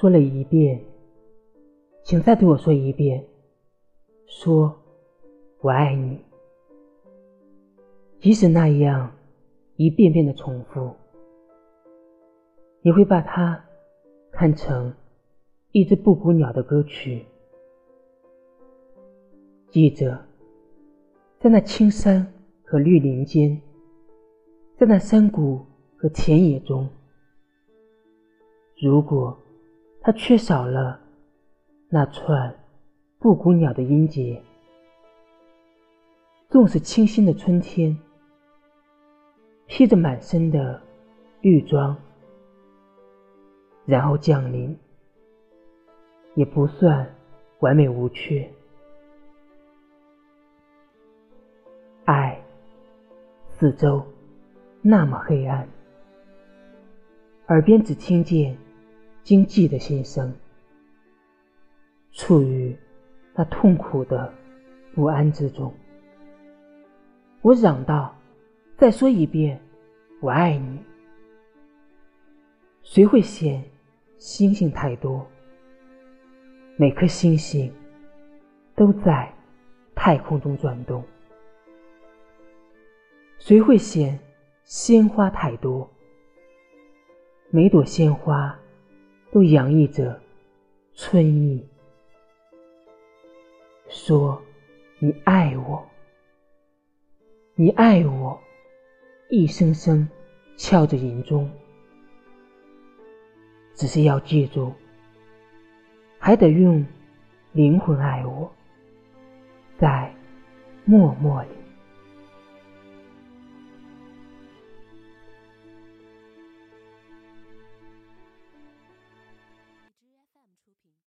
说了一遍，请再对我说一遍，说我爱你。即使那样一遍遍的重复，你会把它看成一只布谷鸟的歌曲。记着，在那青山和绿林间，在那山谷和田野中，如果。它缺少了那串布谷鸟的音节，纵使清新的春天披着满身的绿装，然后降临，也不算完美无缺。爱，四周那么黑暗，耳边只听见。经济的心声，处于那痛苦的不安之中。我嚷道：“再说一遍，我爱你。”谁会嫌星星太多？每颗星星都在太空中转动。谁会嫌鲜花太多？每朵鲜花。都洋溢着春意。说你爱我，你爱我，一声声敲着银钟。只是要记住，还得用灵魂爱我，在默默里。